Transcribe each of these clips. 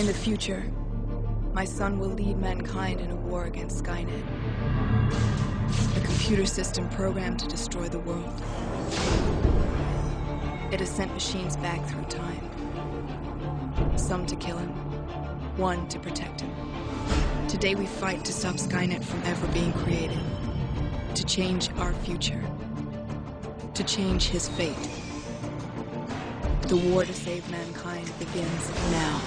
In the future, my son will lead mankind in a war against Skynet. A computer system programmed to destroy the world. It has sent machines back through time. Some to kill him, one to protect him. Today we fight to stop Skynet from ever being created. To change our future. To change his fate. The war to save mankind begins now.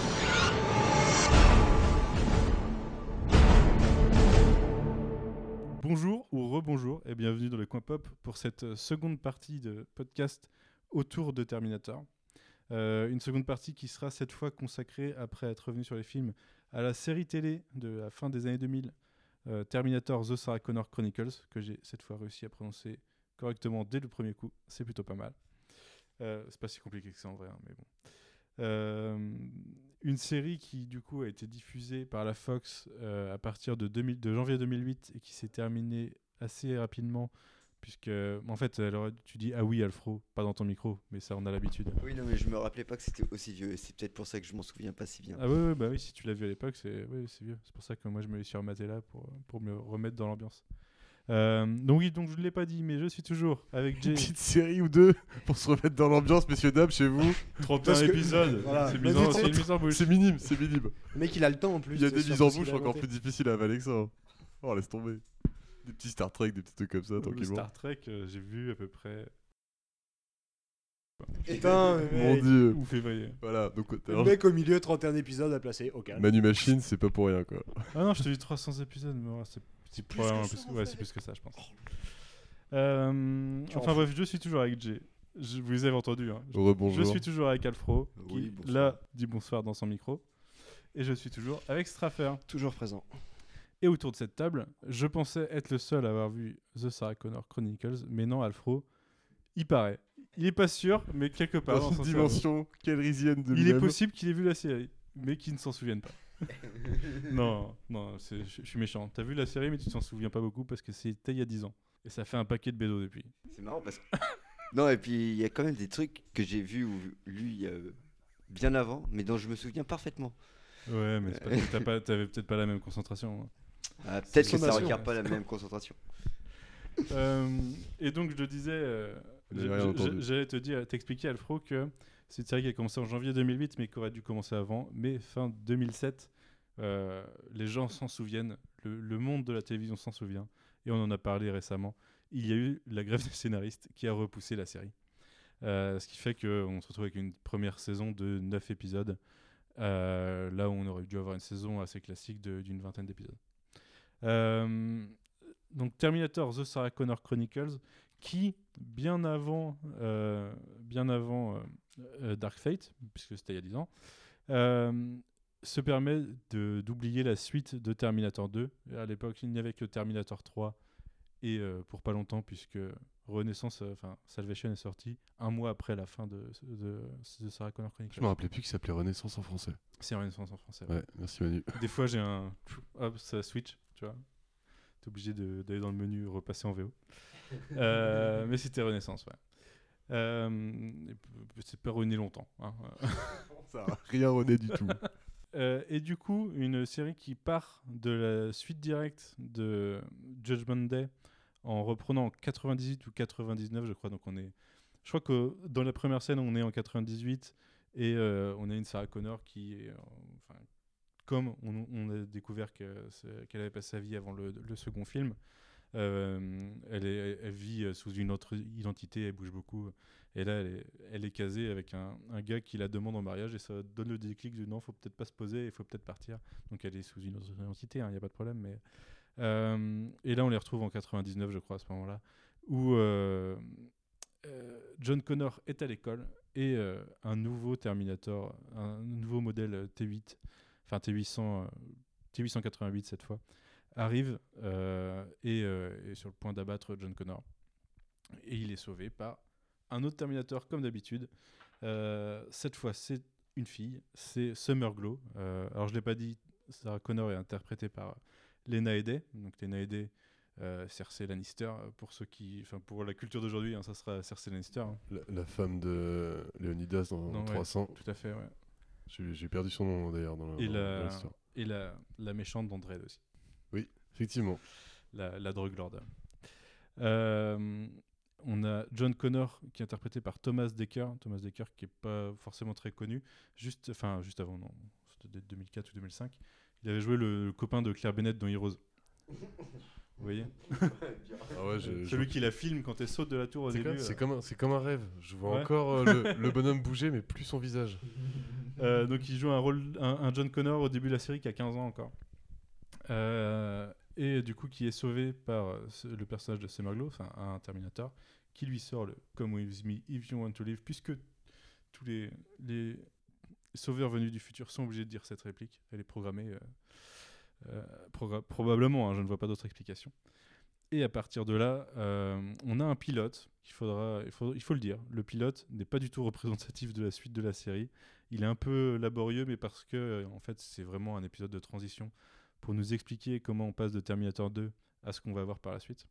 Bonjour ou rebonjour et bienvenue dans le coin pop pour cette euh, seconde partie de podcast autour de Terminator. Euh, une seconde partie qui sera cette fois consacrée, après être revenu sur les films, à la série télé de la fin des années 2000, euh, Terminator The Sarah Connor Chronicles, que j'ai cette fois réussi à prononcer correctement dès le premier coup. C'est plutôt pas mal. C'est pas si compliqué que ça en vrai, hein, mais bon. Une série qui du coup a été diffusée par la Fox euh, à partir de, 2000 de janvier 2008 et qui s'est terminée assez rapidement puisque en fait alors, tu dis ah oui Alfro pas dans ton micro mais ça on a l'habitude Oui, non, mais je me rappelais pas que c'était aussi vieux. et C'est peut-être pour ça que je m'en souviens pas si bien. ah oui, oui, bah oui si tu l'as vu à l'époque c'est oui, c'est vieux c'est pour ça que moi je me suis rematé là pour, pour me remettre dans l'ambiance Euh, donc oui donc je ne l'ai pas dit mais je suis toujours avec Une Jay petite série ou deux pour se remettre dans l'ambiance, messieurs, dames, chez vous. 31 Parce que- épisodes Voilà. c'est mis en- c'est une bouche minime, c'est minime. Le mec, il a le temps en plus. Il y a des mises en bouche encore plus difficiles à avaler que ça. hein. Oh, laisse tomber. Des petits Star Trek, des petits trucs comme ça, Le tranquillement. Star Trek euh, j'ai vu à peu près Putain, Mon dieu. ou février Voilà, donc le mec au milieu, 31 épisodes à placer. Ok. Manu Machine, c'est pas pour rien quoi. Ah non, je te dis 300 épisodes, mais c'est c'est plus plus, ouais, c'est plus que ça, je pense. Euh, enfin bref, je suis toujours avec Jay. Je vous avez entendu. Hein. Je, suis toujours avec Alfro, qui Oui, là dit bonsoir dans son micro. Et je suis toujours avec Straffer. Toujours présent. Et autour de cette table, je pensais être le seul à avoir vu The Sarah Connor Chronicles, mais non, Alfro, il paraît. Il est pas sûr, mais quelque part Dans dans une son dimension calrisienne de cerveau, il est possible qu'il ait vu la série, mais qu'il ne s'en souvienne pas. Non, non, je suis méchant. T'as vu la série, mais tu t'en souviens pas beaucoup parce que c'était il y a 10 ans. Et ça fait un paquet de bédos depuis. C'est marrant parce que. non, et puis il y a quand même des trucs que j'ai vus ou lus a bien avant, mais dont je me souviens parfaitement. Ouais, mais t'avais peut-être pas la même concentration. hein. Ah, peut-être que ça requiert ouais. pas la même concentration. Euh, et donc je disais, euh, J'allais te dire, t'expliquer Alfro que c'est une série qui a commencé en janvier 2008, mais qui aurait dû commencer avant, mais fin 2007. euh, les gens s'en souviennent, le, le monde de la télévision s'en souvient, et on en a parlé récemment. Il y a eu la grève des scénaristes qui a repoussé la série. Euh, ce qui fait qu'on se retrouve avec une première saison de 9 épisodes, euh, là où on aurait dû avoir une saison assez classique d'une vingtaine d'épisodes. Donc Terminator The Sarah Connor Chronicles, qui bien avant, euh, bien avant euh, euh, Dark Fate, puisque c'était il y a 10 ans, euh, se permet d'oublier la suite de Terminator 2. À l'époque, il n'y avait que Terminator 3 et pour pas longtemps, puisque Renaissance, enfin Salvation est sorti un mois après la fin de, de, de Sarah Connor Chronicles. Je me rappelais plus qu'il s'appelait Renaissance en français. C'est Renaissance en français. ouais. Ouais, merci Manu. Des fois, j'ai un. Hop, ça switch, tu vois. T'es obligé d'aller dans le menu, repasser en VO. Euh, mais c'était Renaissance, ouais. Euh, c'est pas René longtemps. hein. Ça rien René du tout. Euh, et du coup, une série qui part de la suite directe de Judgment Day en reprenant en 98 ou 99, je crois. Donc on est. Je crois que dans la première scène, on est en 98 et euh, on a une Sarah Connor qui est. enfin, comme on, on a découvert qu'elle avait passé sa vie avant le, le second film, euh, elle, vit euh, sous une autre identité, elle bouge beaucoup. Et là, elle est, casée avec un, gars qui la demande en mariage et ça donne le déclic de non, faut peut-être pas se poser, il faut peut-être partir. Donc elle est sous une autre identité, il n'y a pas de problème. Mais euh, et là, on les retrouve en 99, je crois, à ce moment-là, où John Connor est à l'école et un nouveau Terminator, un nouveau modèle T8, enfin T800, euh, T888 cette fois, arrive euh, et euh, est sur le point d'abattre John Connor. Et il est sauvé par un autre Terminator comme d'habitude. Euh, cette fois, c'est une fille, c'est Summer Glow. Euh, alors, je ne l'ai pas dit, Sarah Connor est interprétée par Lena Headey. Donc, Lena Headey, euh, Cersei Lannister. euh, Pour ceux qui, enfin, pour la culture d'aujourd'hui, hein, ça sera Cersei Lannister. hein. La, la femme de Léonidas dans Non, ouais. 300. Tout à fait, ouais. J'ai perdu son nom d'ailleurs dans le- Et dans- la-. Et la, la méchante dans Dredd aussi. Effectivement. la, la drogue lord. Euh, on a John Connor qui est interprété par Thomas Dekker. Thomas Dekker qui est pas forcément très connu. Juste, enfin, juste avant, non, c'était 2004 ou 2005. Il avait joué le, le copain de Claire Bennett dans Heroes. Vous voyez Ah ouais, je- je- Celui qui la filme quand elle saute de la tour au C'est début. c'est euh. comme, un- c'est comme un rêve. Je vois Ouais. encore euh, le, le bonhomme bouger, mais plus son visage. Euh, donc il joue un rôle, un, un John Connor au début de la série qui a 15 ans encore. Euh, et du coup qui est sauvé par euh, le personnage de Semerglo, enfin un Terminator, qui lui sort le Come with me if you want to live, puisque tous les, sauveurs venus du futur sont obligés de dire cette réplique. Elle est programmée euh, probablement, hein, je ne vois pas d'autre explication. Et à partir de là, on a un pilote. qu'il faudra, il, faut, il faut le dire. Le pilote n'est pas du tout représentatif de la suite de la série. Il est un peu laborieux, mais parce que en fait, c'est vraiment un épisode de transition pour nous expliquer comment on passe de Terminator 2 à ce qu'on va voir par la suite.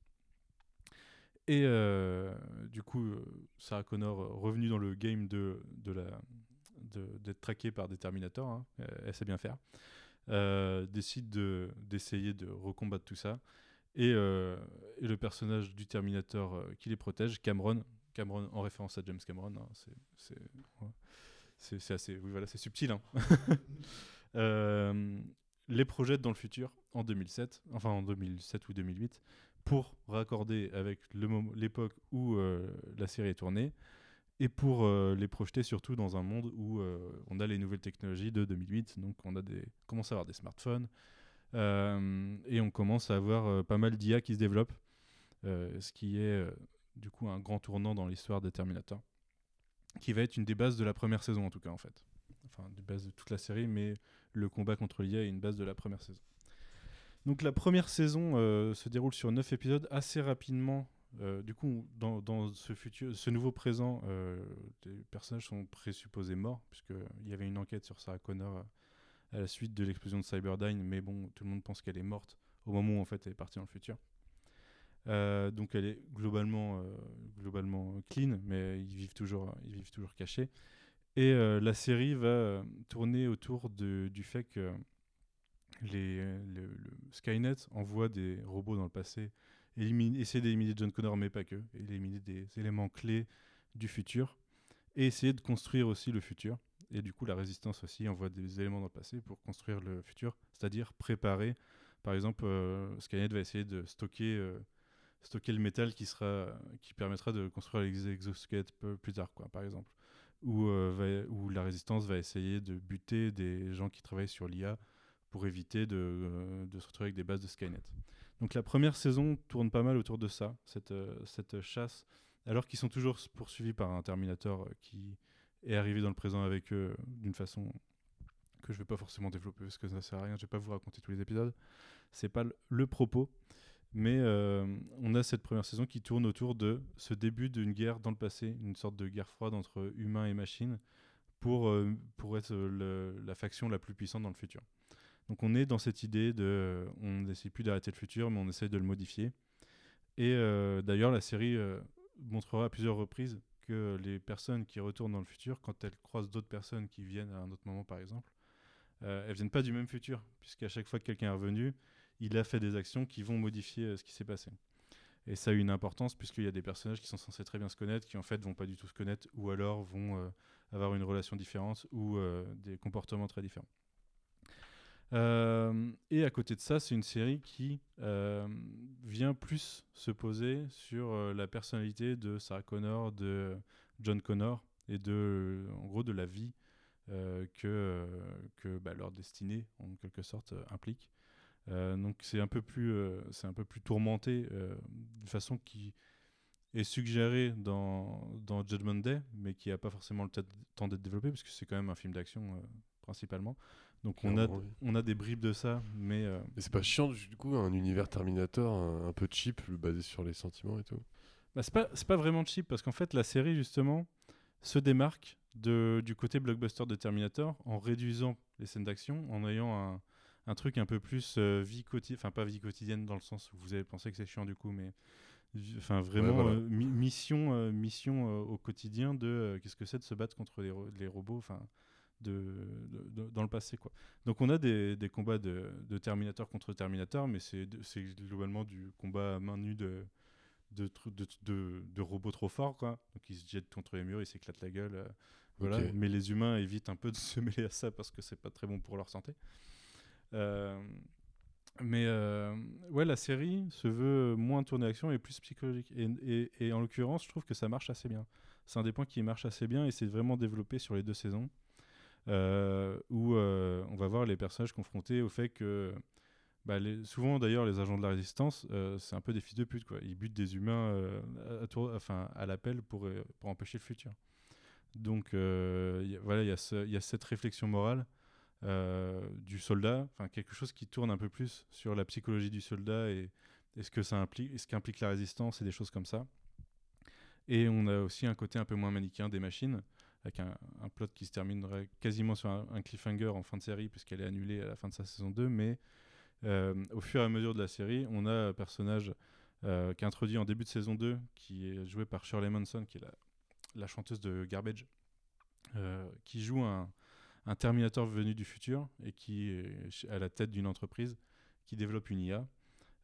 Et euh, du coup, euh, Sarah Connor, euh, revenue dans le game de, d'être traquée par des Terminators, hein, elle sait bien faire, décide de, d'essayer de recombattre tout ça. Et, le personnage du Terminator qui les protège, Cameron, Cameron en référence à James Cameron, hein, c'est, assez, subtil. hein. les projette dans le futur en 2007, enfin en 2007 ou 2008, pour raccorder avec l'époque où euh, la série est tournée et pour euh, les projeter surtout dans un monde où euh, on a les nouvelles technologies de 2008, donc on a des, commence à avoir des smartphones et on commence à avoir pas mal d'IA qui se développent, ce qui est du coup un grand tournant dans l'histoire des Terminator, qui va être une des bases de la première saison en tout cas en fait, enfin des bases de toute la série, mais le combat contre l'IA est une base de la première saison. Donc la première saison euh, se déroule sur 9 épisodes assez rapidement. euh, du coup, dans, ce, futur, ce nouveau présent, euh, les personnages sont présupposés morts, puisqu'il y avait une enquête sur Sarah Connor euh, à la suite de l'explosion de Cyberdyne, mais bon, tout le monde pense qu'elle est morte au moment où en fait elle est partie dans le futur. Donc elle est globalement, globalement clean, mais ils vivent toujours, ils vivent toujours cachés. Et euh, la série va euh, tourner autour du fait que les, le, le Skynet envoie des robots dans le passé, élimine, essayer d'éliminer John Connor, mais pas que, éliminer des éléments clés du futur, et essayer de construire aussi le futur. Et du coup, la résistance aussi envoie des éléments dans le passé pour construire le futur, c'est-à-dire préparer. Par exemple, euh, Skynet va essayer de stocker, euh, stocker le métal qui, sera, qui permettra de construire les exosquelettes plus tard, quoi, par exemple. Euh, où la résistance va essayer de buter des gens qui travaillent sur l'IA pour éviter de, euh, de se retrouver avec des bases de Skynet. Donc la première saison tourne pas mal autour de ça, cette, euh, chasse, alors qu'ils sont toujours poursuivis par un Terminator qui est arrivé dans le présent avec eux d'une façon que je vais pas forcément développer parce que ça sert à rien, je vais pas vous raconter tous les épisodes. C'est pas le propos, mais euh, on a cette première saison qui tourne autour de ce début d'une guerre dans le passé, une sorte de guerre froide entre humains et machines pour, euh, pour être la faction la plus puissante dans le futur. Donc on est dans cette idée de, euh, on n'essaie plus d'arrêter le futur, mais on essaie de le modifier. Et d'ailleurs, la série montrera à plusieurs reprises que les personnes qui retournent dans le futur, quand elles croisent d'autres personnes qui viennent à un autre moment, par exemple, elles viennent pas du même futur, puisqu'à chaque fois que quelqu'un est revenu, il a fait des actions qui vont modifier euh, ce qui s'est passé. Et ça a une importance, puisqu'il y a des personnages qui sont censés très bien se connaître, qui en fait vont pas du tout se connaître, ou alors vont euh, avoir une relation différente, ou euh, des comportements très différents. Et à côté de ça, c'est une série qui vient plus se poser sur la personnalité de Sarah Connor, de John Connor et de, en gros, de la vie que, que bah, leur destinée, en quelque sorte, implique. Euh, donc c'est un peu plus, euh, c'est un peu plus tourmenté euh, d'une façon qui est suggérée dans, dans Judgment Day, mais qui n'a pas forcément le temps d'être développé, parce que c'est quand même un film d'action principalement. Donc on a, on a des bribes de ça, mais euh, Mais c'est pas chiant du coup un univers Terminator un, un peu cheap, basé sur les sentiments et tout. bah, c'est pas, pas vraiment cheap, parce qu'en fait la série justement se démarque de, du côté blockbuster de Terminator en réduisant les scènes d'action, en ayant un, un truc un peu plus euh, vie quotidienne, enfin pas vie quotidienne dans le sens où vous avez pensé que c'est chiant du coup, mais enfin vraiment voilà. euh, mi- mission, euh, mission au quotidien de qu'est-ce que c'est de se battre contre les, ro- les robots, enfin de, de- de- dans le passé. Quoi. Donc on a des, des combats de, de Terminator contre Terminator, mais c'est globalement du combat à main nue de, de, de, robots trop forts. Quoi. Donc ils se jettent contre les murs, ils s'éclatent la gueule. voilà. Mais les humains évitent un peu de se mêler à ça parce que c'est pas très bon pour leur santé. Euh, mais euh, ouais, la série se veut moins tournée action et plus psychologique. Et, en l'occurrence, je trouve que ça marche assez bien. C'est un des points qui marche assez bien et c'est vraiment développé sur les deux saisons. euh, où on va voir les personnages confrontés au fait que bah, souvent d'ailleurs les agents de la résistance c'est un peu des fils de pute quoi ils butent des humains à, l'appel pour, empêcher le futur donc voilà il y, a cette réflexion morale du soldat, enfin quelque chose qui tourne un peu plus sur la psychologie du soldat et, et ce que ça implique, ce qu'implique la résistance et des choses comme ça. Et on a aussi un côté un peu moins manichéen des machines, avec un, plot qui se terminerait quasiment sur un, cliffhanger en fin de série, puisqu'elle est annulée à la fin de sa saison 2, mais euh, au fur et à mesure de la série, on a un personnage euh, qui est introduit en début de saison 2, qui est joué par Shirley Manson, qui est la, chanteuse de Garbage, euh, qui joue un, un Terminator venu du futur et qui est à la tête d'une entreprise qui développe une IA,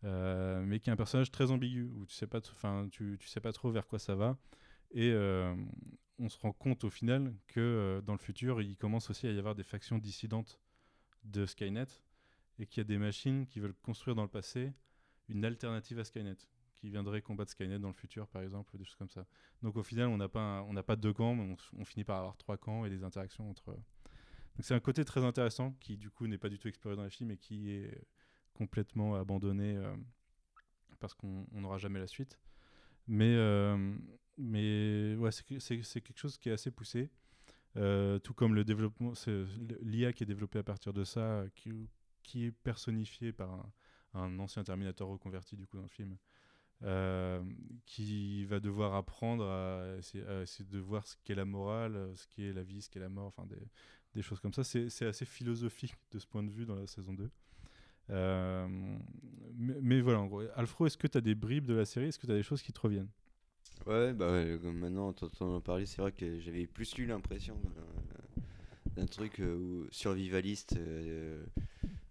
euh, mais qui est un personnage très ambigu où tu sais tu, sais pas trop vers quoi ça va. Et euh, on se rend compte au final que euh, dans le futur il commence aussi à y avoir des factions dissidentes de Skynet et qu'il y a des machines qui veulent construire dans le passé une alternative à Skynet qui viendrait combattre Skynet dans le futur par exemple des choses comme ça. Donc au final on n'a pas pas deux camps mais on, finit par avoir trois camps et des interactions entre c'est un côté très intéressant qui du coup n'est pas du tout exploré dans les films et qui est complètement abandonné euh, parce qu'on on n'aura jamais la suite. Mais, euh, c'est que- c'est c'est quelque chose qui est assez poussé. Euh, tout comme le développement, l'IA qui est développée à partir de ça, euh, qui, est personnifié par un, ancien Terminator reconverti du coup dans le film, euh, qui va devoir apprendre à essayer, de voir ce qu'est la morale, euh, ce qu'est la vie, ce qu'est la mort, des choses comme ça. C'est assez philosophique de ce point de vue dans la saison 2. Euh, mais, mais voilà, en gros. Alfro, est-ce que tu as des bribes de la série? Est-ce que tu as des choses qui te reviennent? Ouais, bah ouais, comme maintenant, en t'entendant parler, c'est vrai que j'avais plus lu l'impression d'un- d'un truc euh, survivaliste euh,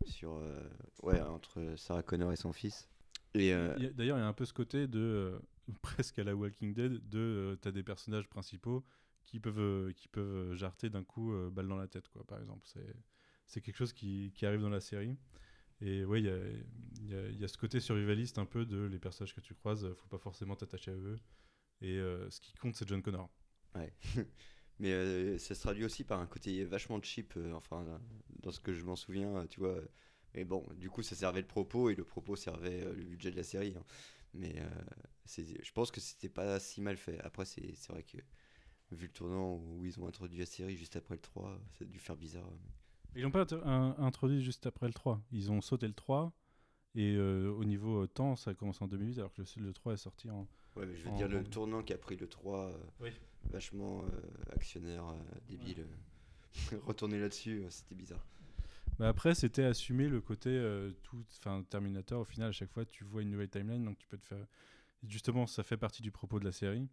sur, euh, ouais, entre Sarah Connor et son fils. Et euh, D'ailleurs, il y a un peu ce côté de euh, presque à la Walking Dead, de tu as des personnages principaux qui peuvent, euh, qui peuvent jarter d'un coup euh, balle dans la tête, quoi, par exemple. C'est quelque chose qui, qui arrive dans la série. Et ouais, il y a, y y a ce côté survivaliste un peu de les personnages que tu croises, euh, faut pas forcément t'attacher à eux. Et euh, ce qui compte, c'est John Connor. Ouais. Mais euh, ça se traduit aussi par un côté vachement cheap, euh, enfin, dans- ce que je m'en souviens, euh, tu vois. Mais bon, du coup, ça servait le propos et le propos servait euh, le budget de la série. hein. Mais euh, je pense que c'était pas si mal fait. Après, c'est vrai que vu le tournant où ils ont introduit la série juste après le 3, ça a dû faire bizarre. Ils l'ont pas un- introduit juste après le 3. Ils ont sauté le 3. Et euh, au niveau euh, temps, ça a commencé en 2008, alors que le, le 3 est sorti en. Ouais, mais je veux En- dire, le tournant qu'a pris le 3, euh, Oui. vachement actionnaire, débile. euh, Retourner là-dessus, c'était bizarre. Bah après, c'était assumer le côté tout, enfin Terminator. Au final, à chaque fois, tu vois une nouvelle timeline, donc tu peux te faire. Justement, ça fait partie du propos de la série,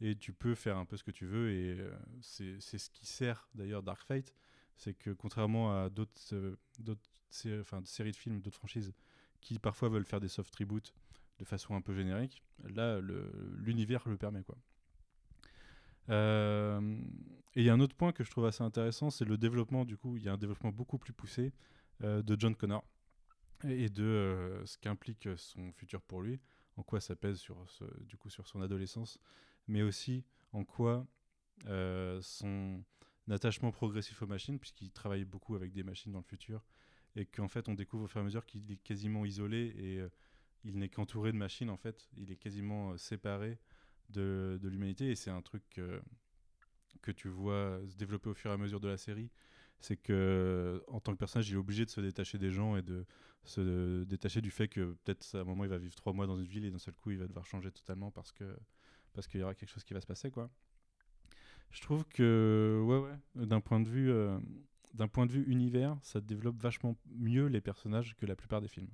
et tu peux faire un peu ce que tu veux. Et euh, c'est ce qui sert d'ailleurs Dark Fate, c'est que contrairement à d'autres, euh, séries de films, d'autres franchises, qui parfois veulent faire des soft reboots de façon un peu générique, là, l'univers le permet quoi. Euh, et il y a un autre point que je trouve assez intéressant, c'est le développement, du coup, il y a un développement beaucoup plus poussé euh, de John Connor et de euh, ce qu'implique son futur pour lui, en quoi ça pèse sur, du coup, sur son adolescence, mais aussi en quoi euh, son attachement progressif aux machines, puisqu'il travaille beaucoup avec des machines dans le futur, et qu'en fait on découvre au fur et à mesure qu'il est quasiment isolé et euh, il n'est qu'entouré de machines, en fait, il est quasiment euh, séparé de, de l'humanité, et c'est un truc que tu vois se développer au fur et à mesure de la série, c'est que en tant que personnage, il est obligé de se détacher des gens et de se détacher du fait que peut-être à un moment il va vivre trois mois dans une ville et d'un seul coup il va devoir changer totalement parce que parce qu'il y aura quelque chose qui va se passer quoi. Je trouve que ouais ouais d'un point de vue euh, d'un point de vue univers, ça développe vachement mieux les personnages que la plupart des films.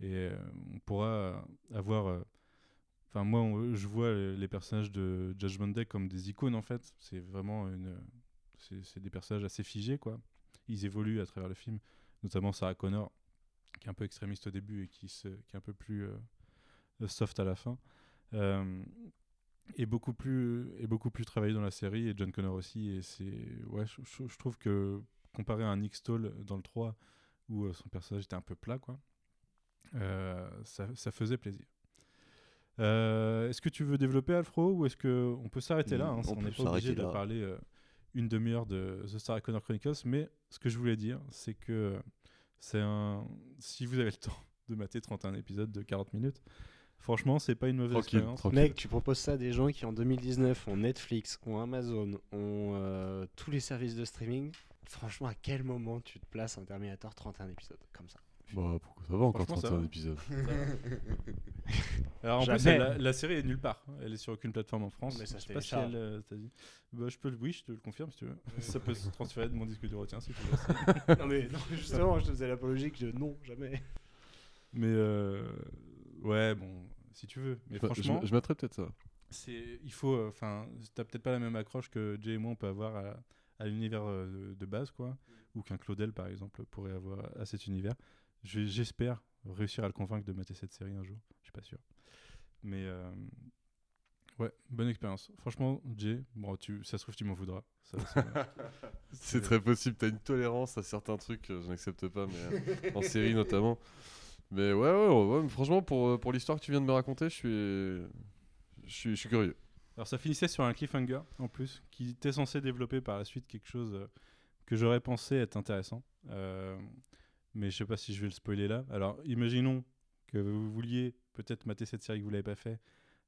Et euh, on pourra avoir euh, Enfin, moi, je vois les personnages de Judgment Day comme des icônes, en fait. C'est vraiment une. c'est des personnages assez figés, quoi. Ils évoluent à travers le film, notamment Sarah Connor, qui est un peu extrémiste au début et qui, est un peu plus soft à la fin. Euh, et beaucoup plus et beaucoup plus travaillé dans la série et John Connor aussi et c'est ouais je, je- je trouve que comparé à un Nick Stoll dans le 3 où euh, son personnage était un peu plat quoi euh, ça, ça faisait plaisir Euh, est-ce que tu veux développer Alfro ou est-ce que on peut s'arrêter là Mm, hein, on on n'est pas obligé de là. parler euh, une demi-heure de The Sarah Connor Chronicles mais ce que je voulais dire c'est que c'est un si vous avez le temps de mater 31 épisodes de 40 minutes franchement c'est pas une mauvaise Tranquille, expérience tranquille. Mec, tu proposes ça à des gens qui en 2019 ont Netflix, ont Amazon, ont euh, tous les services de streaming. Franchement, à quel moment tu te places un Terminator 31 épisodes comme ça? Bah, pourquoi ça va encore Franchement, ça 31 va. épisodes? Alors en plus, Jamais. elle- la, la série est nulle part. Elle est sur aucune plateforme en France. Mais ça je se sais pas si elle euh, dit. Bah, je peux, le- oui, je te le confirme si tu veux. ça peut se transférer de mon disque dur tiens si tu veux. Non, mais non, justement, je te faisais l'apologie que je- non, jamais. Mais euh, ouais, bon, si tu veux. Mais Je- franchement, je, je mettrais peut-être ça. c'est, il faut. Enfin, t'as peut-être pas la même accroche que Jay et moi on peut avoir à, à l'univers euh, de, base, quoi, ou qu'un Claudel par exemple pourrait avoir à cet univers. Je- j'espère réussir à le convaincre de mater cette série un jour. Je suis pas sûr. Mais euh, ouais, bonne expérience. Franchement, Jay, bon, tu, ça se trouve tu m'en voudras. C'est très possible, t'as une tolérance à certains trucs, euh, je n'accepte pas, mais euh, en série notamment. Mais ouais, ouais, ouais, ouais, mais franchement, pour, euh, pour l'histoire que tu viens de me raconter, je suis, je suis, je suis curieux. Alors ça finissait sur un cliffhanger en plus, qui était censé développer par la suite quelque chose euh, que j'aurais pensé être intéressant. Euh, mais je sais pas si je vais le spoiler là. Alors imaginons que vous vouliez peut-être mater cette série que vous l'avez pas fait.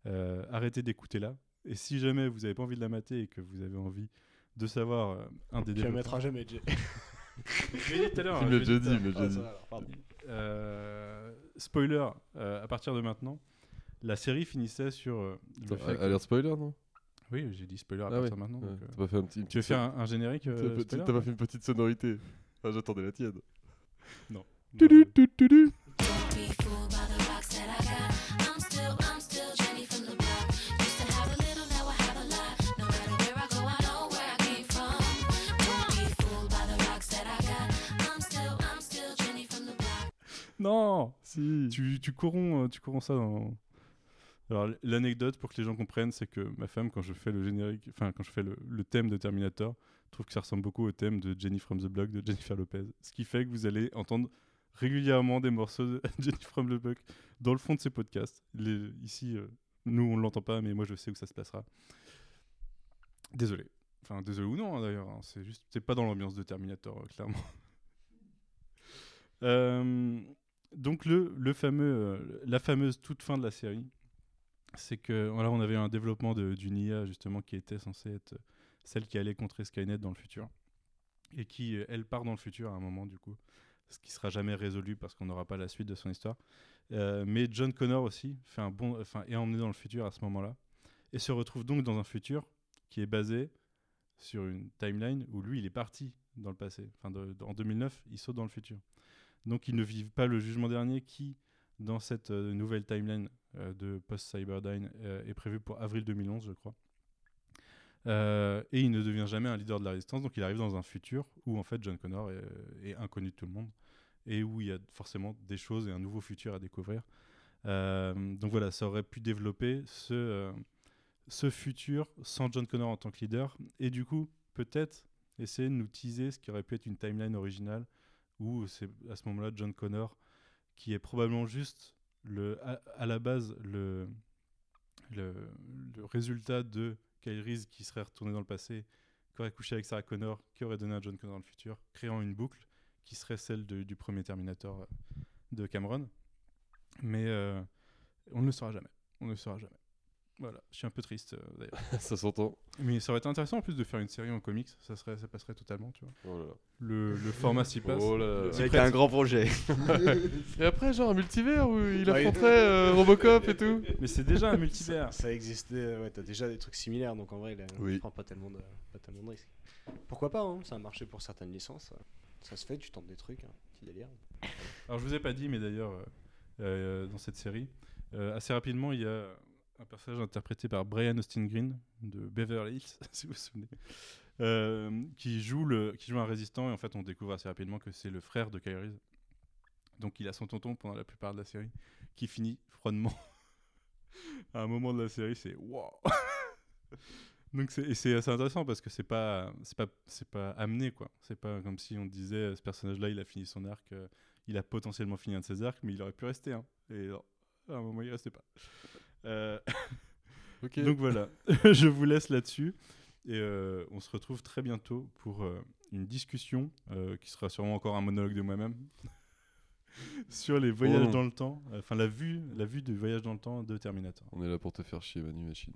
Euh, arrêtez d'écouter là. Et si jamais vous avez pas envie de la mater et que vous avez envie de savoir euh, un des Tu la développeurs- mettras jamais, Jay. Je l'ai dit tout à l'heure. Hein, me je l'as l'ai déjà dit, mais l'heure. déjà dit. Spoiler, euh, à partir de maintenant, la série finissait sur euh, le fait que- Alerte spoiler, non? Oui, j'ai dit spoiler à Ah partir de maintenant. Ouais, donc, euh, T'as pas fait un petit. Tu veux petite faire son- un, un générique T'as euh, pas- spoiler, T'as pas ouais fait une petite sonorité Ah, J'attendais la tienne. Non. Tudu, tudu, tudu. Don't be fooled by the rocks that I got. I'm still, I'm still Jenny from the block. Used to have a little, now I have a lot. No matter where I go, I know where I came from. Don't be fooled by the rocks that I got. I'm still, I'm still Jenny from the block. Non Tu, tu, corromps, euh, tu corromps ça dans... Alors l'anecdote pour que les gens comprennent, c'est que ma femme, quand je fais le générique, enfin quand je fais le, thème de Terminator, trouve que ça ressemble beaucoup au thème de Jenny from the Block de Jennifer Lopez. Ce qui fait que vous allez entendre régulièrement des morceaux de Jenny from the Block dans le fond de ces podcasts. Ici, euh, nous on l'entend pas, mais moi je sais où ça se passera. Désolé. Enfin désolé ou non hein, d'ailleurs, hein, c'est juste, c'est pas dans l'ambiance de Terminator euh, clairement. Euh, donc le, le fameux, euh, la fameuse toute fin de la série, c'est que voilà, on avait un développement d'une IA justement qui était censée être celle qui allait contrer Skynet dans le futur et qui euh, elle part dans le futur à un moment du coup, ce qui sera jamais résolu parce qu'on n'aura pas la suite de son histoire. Euh, mais John Connor aussi fait un bon, enfin est emmené dans le futur à ce moment-là et se retrouve donc dans un futur qui est basé sur une timeline où lui il est parti dans le passé. Enfin en 2009 il saute dans le futur. Donc ils ne vivent pas le jugement dernier qui, dans cette euh, nouvelle timeline euh, de post-Cyberdyne, euh, est prévu pour avril 2011, je crois. Et il ne devient jamais un leader de la résistance, donc il arrive dans un futur où en fait John Connor est, inconnu de tout le monde et où il y a forcément des choses et un nouveau futur à découvrir. Donc voilà, ça aurait pu développer ce, ce futur sans John Connor en tant que leader et du coup peut-être essayer de nous teaser ce qui aurait pu être une timeline originale où c'est à ce moment-là John Connor qui est probablement juste le, à, la base le, le, résultat de Kyle Reese qui serait retourné dans le passé, qui aurait couché avec Sarah Connor, qui aurait donné à John Connor dans le futur, créant une boucle qui serait celle du premier Terminator euh, de Cameron. Mais euh, on ne le saura jamais. On ne le saura jamais. Voilà, je suis un peu triste euh, d'ailleurs. Ça s'entend. Mais ça aurait été intéressant en plus de faire une série en comics, ça, serait, ça passerait totalement, tu vois. Oh là là. Le, le format s'y passe. Oh là là. C'est Avec prêt, un grand projet. Et après, genre un multivers où il affronterait euh, Robocop et tout. Mais c'est déjà un multivers. Ça, ça existait, ouais, t'as déjà des trucs similaires, donc en vrai, là, Oui. je prends pas tellement, de, pas tellement de risques. Pourquoi pas, hein, ça a marché pour certaines licences. Ça se fait, tu tentes des trucs, hein, petit délire. Alors je vous ai pas dit, mais d'ailleurs, euh, euh, dans cette série, euh, assez rapidement, il y a un personnage interprété par Brian Austin Green de Beverly Hills, si vous vous souvenez, euh, qui, joue qui joue un résistant, et en fait, on découvre assez rapidement que c'est le frère de Reese. Donc, il a son tonton pendant la plupart de la série, qui finit froidement. à un moment de la série, c'est waouh! Donc c'est assez intéressant parce que c'est pas c'est pas c'est pas amené quoi. C'est pas comme si on disait euh, ce personnage-là il a fini son arc, euh, il a potentiellement fini un de ses arcs, mais il aurait pu rester. Hein. Et à un moment il restait pas. Euh, donc voilà, je vous laisse là-dessus et euh, on se retrouve très bientôt pour euh, une discussion qui sera sûrement encore un monologue de moi-même sur les voyages non. dans le temps, enfin la vue la vue du voyage dans le temps de Terminator. On est là pour te faire chier, Manu Machine.